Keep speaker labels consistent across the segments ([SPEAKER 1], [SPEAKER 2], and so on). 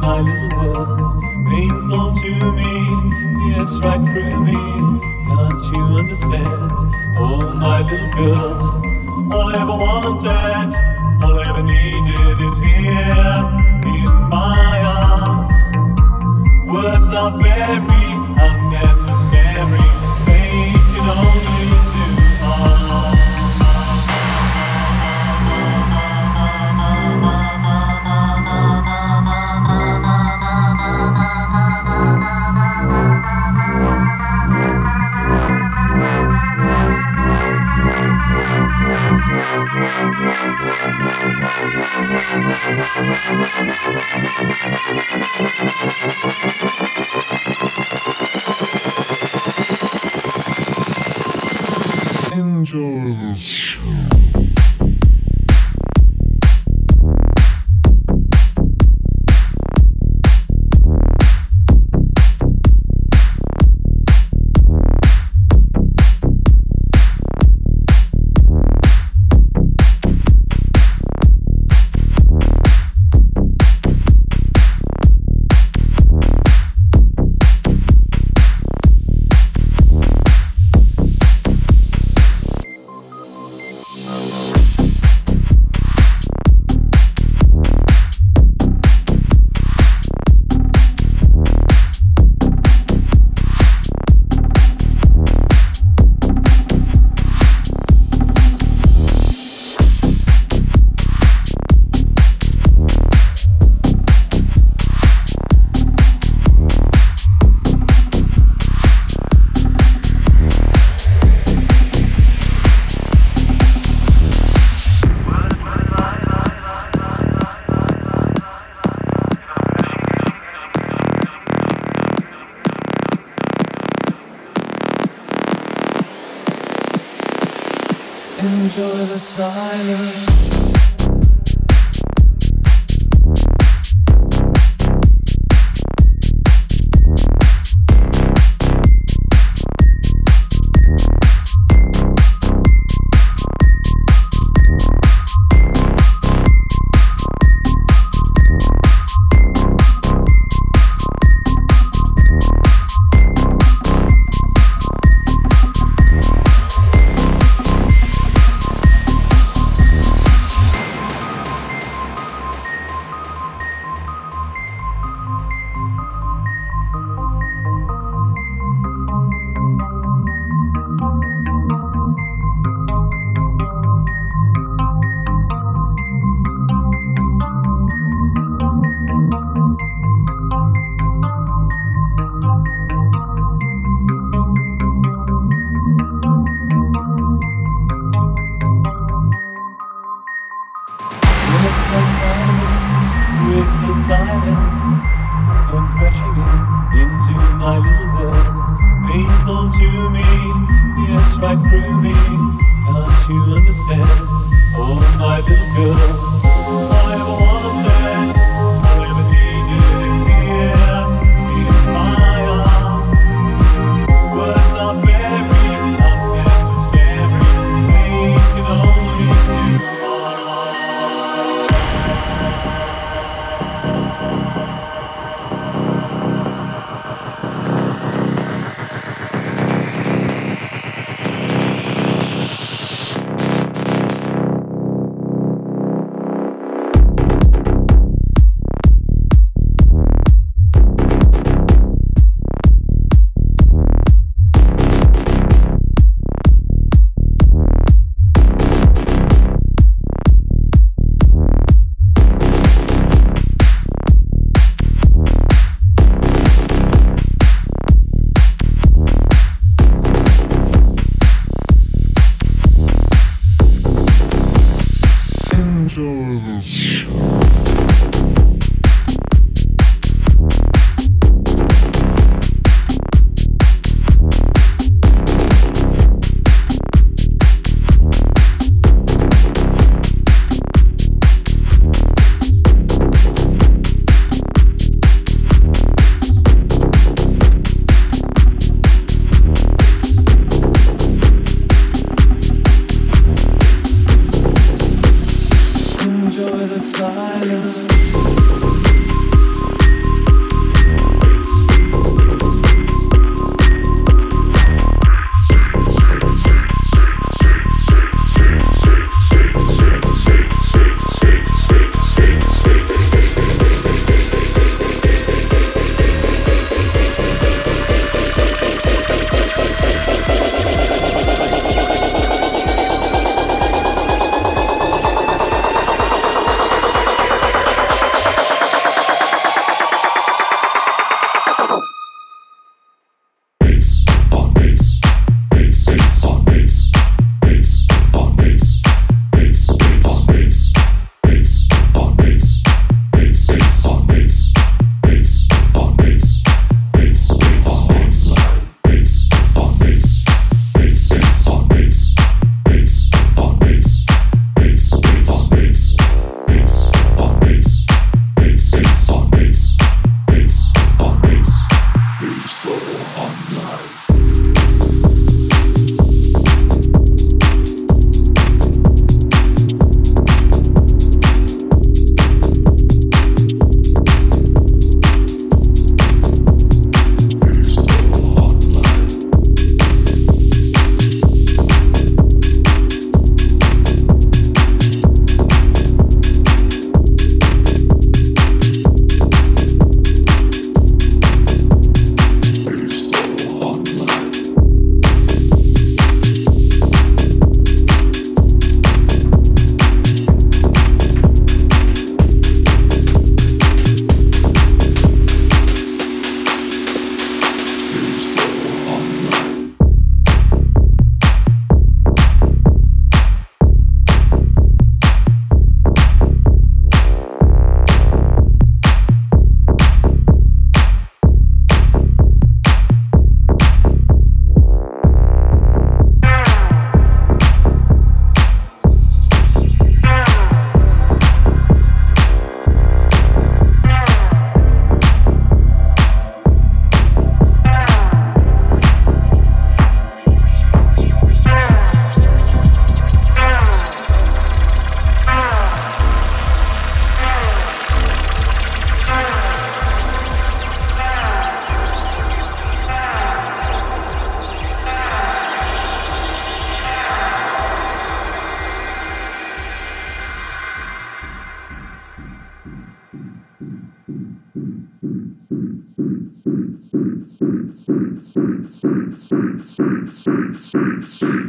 [SPEAKER 1] my little world. Painful to me, yes, right through me. Can't you understand? Oh, my little girl, all I ever wanted, all I ever needed is here in my arms. Words are very unnecessary, they can only do harm.
[SPEAKER 2] Enjoy silence.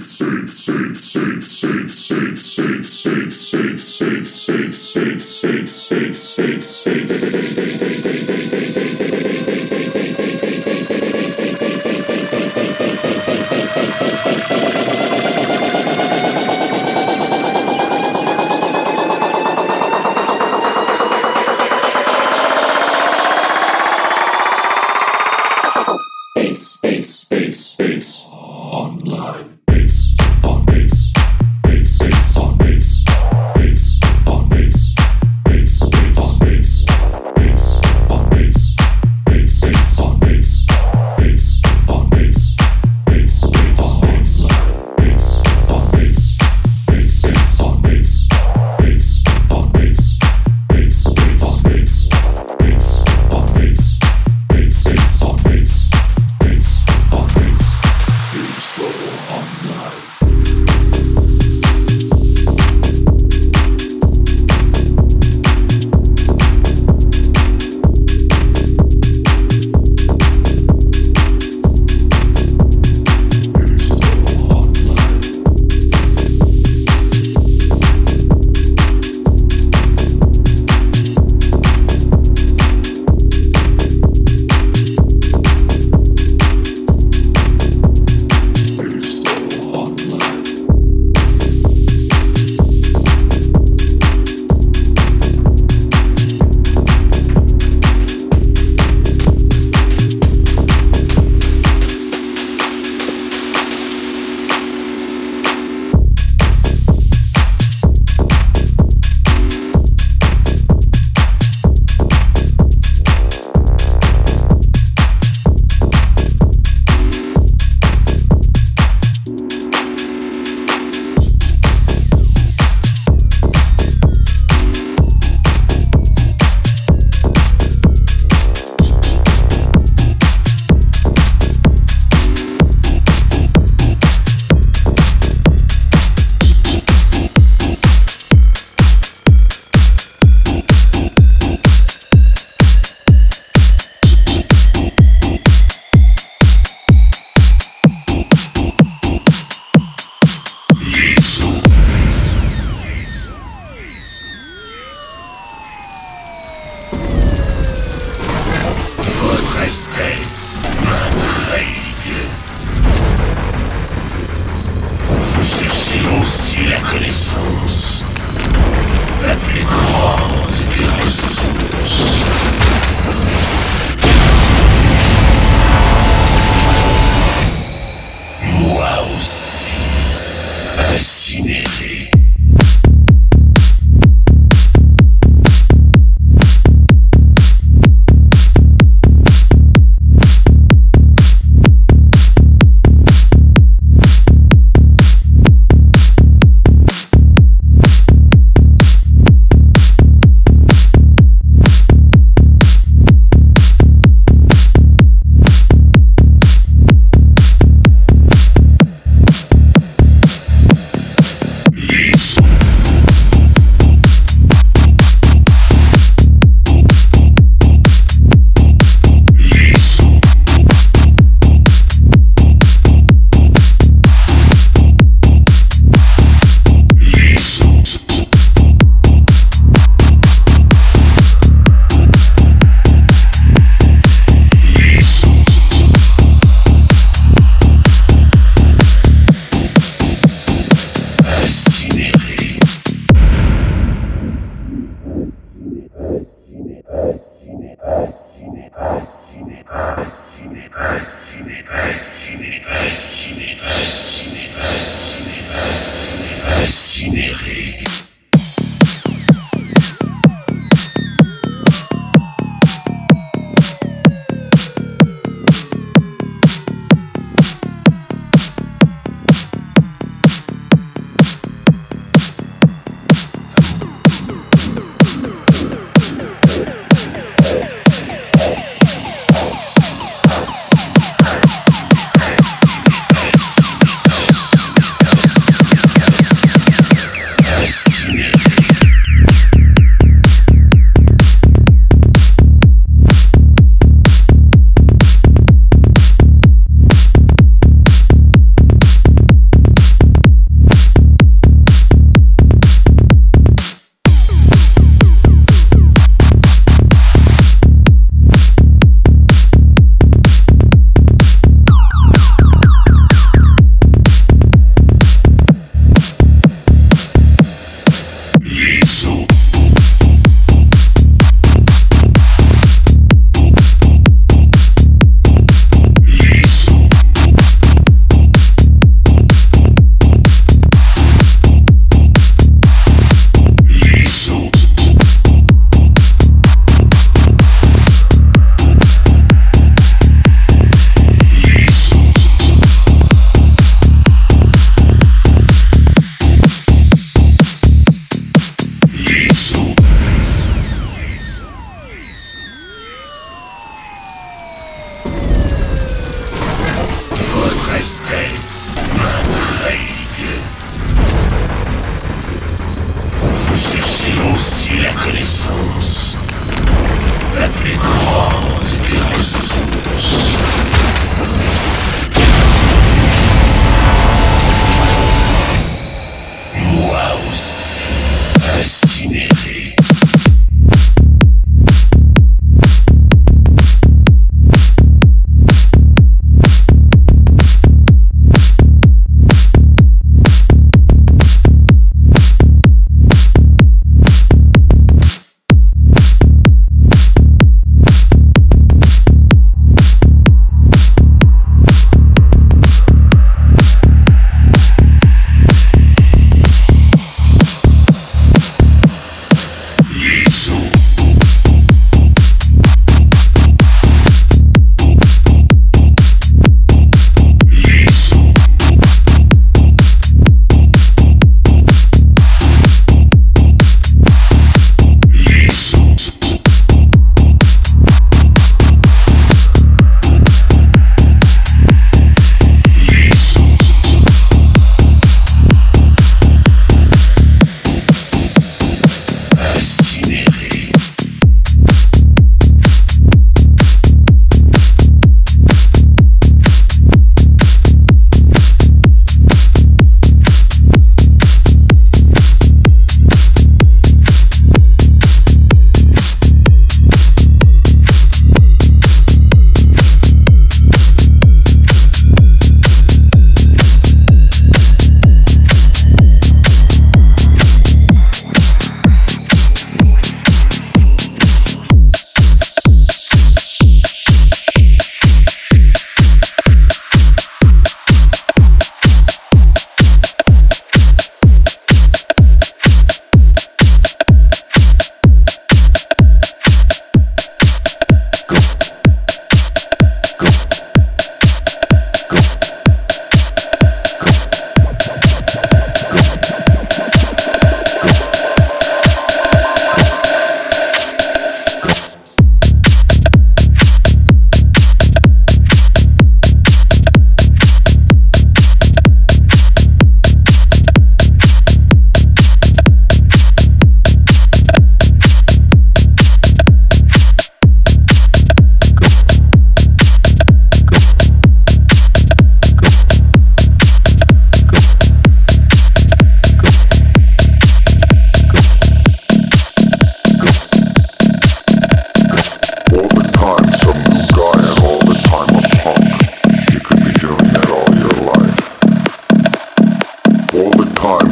[SPEAKER 3] safe, safe, safe.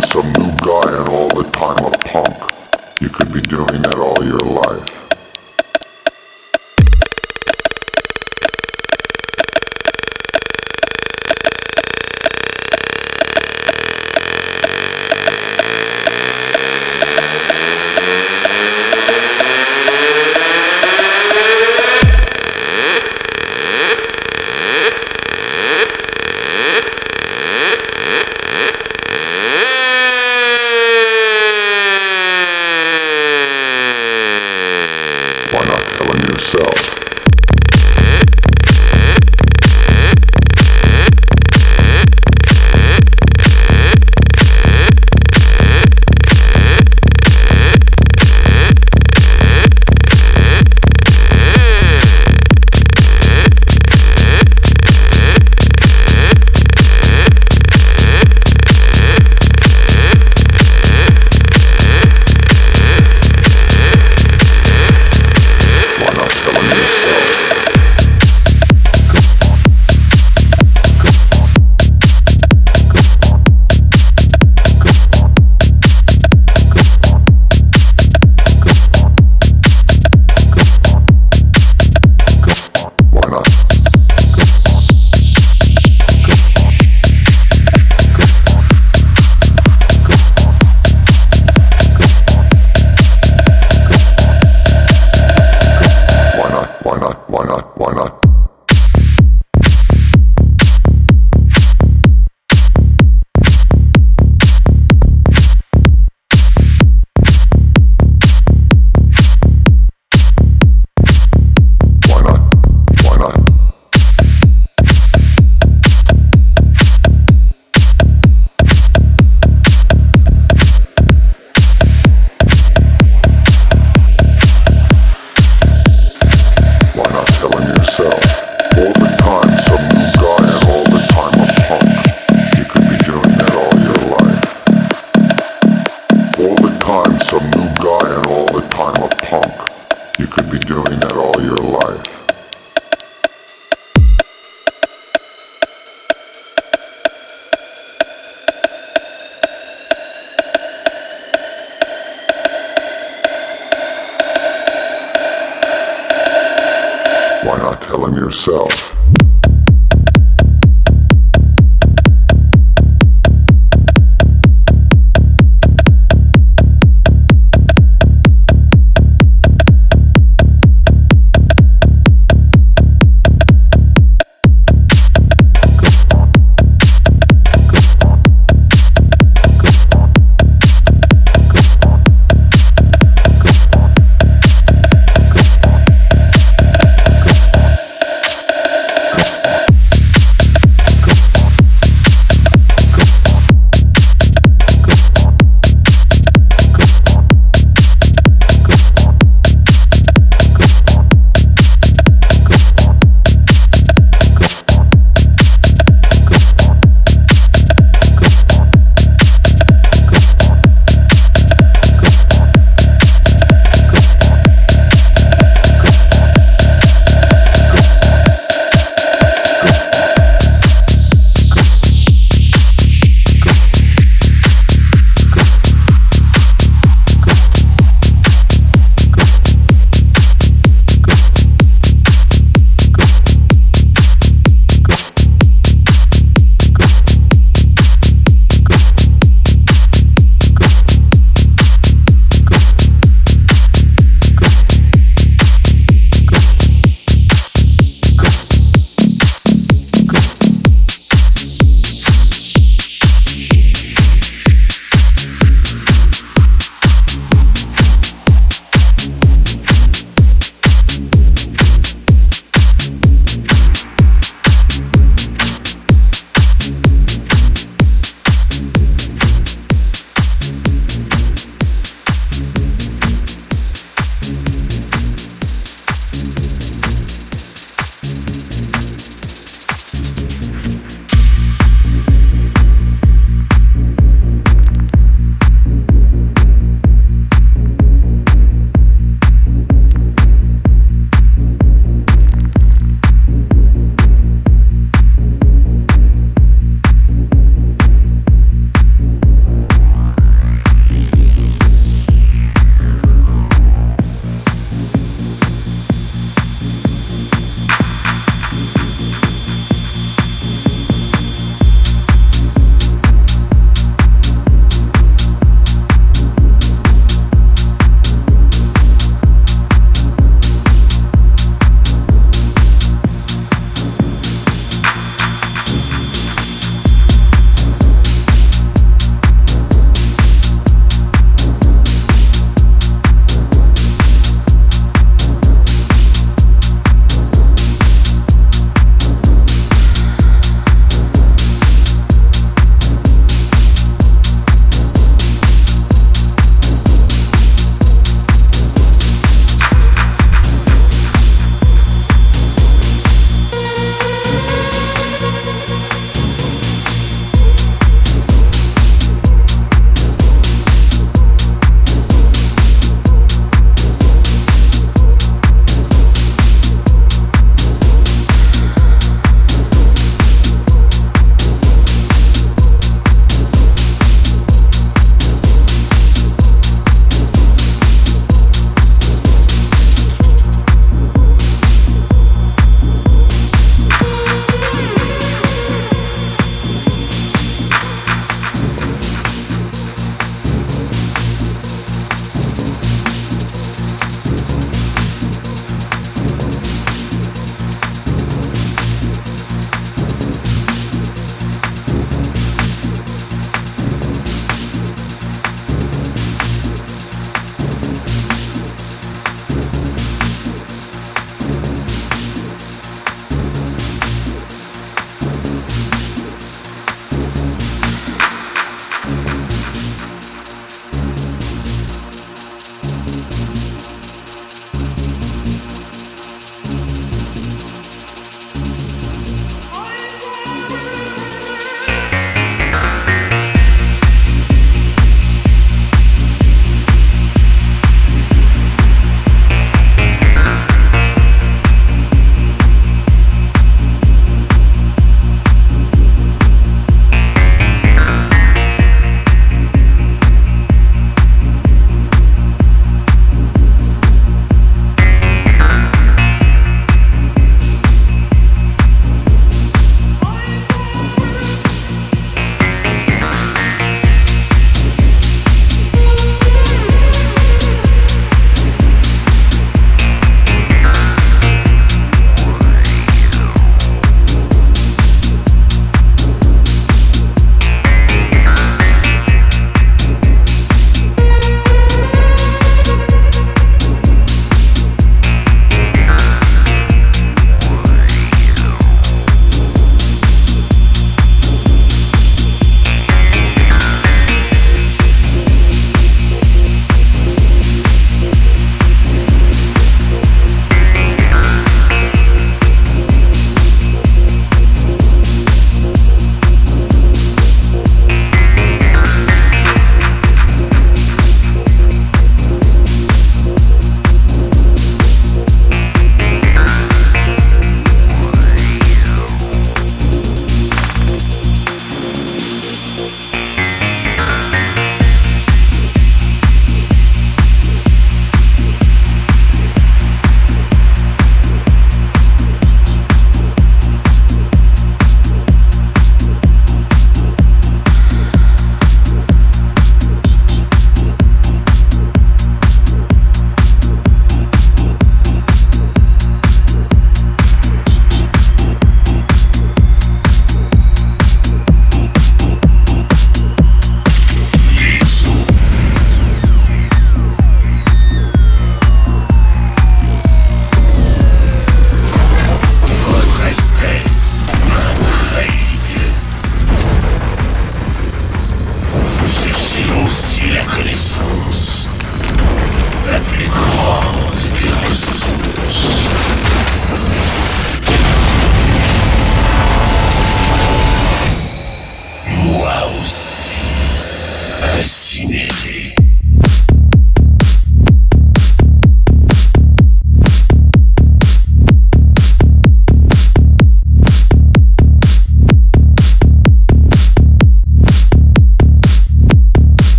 [SPEAKER 3] some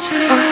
[SPEAKER 3] wanted.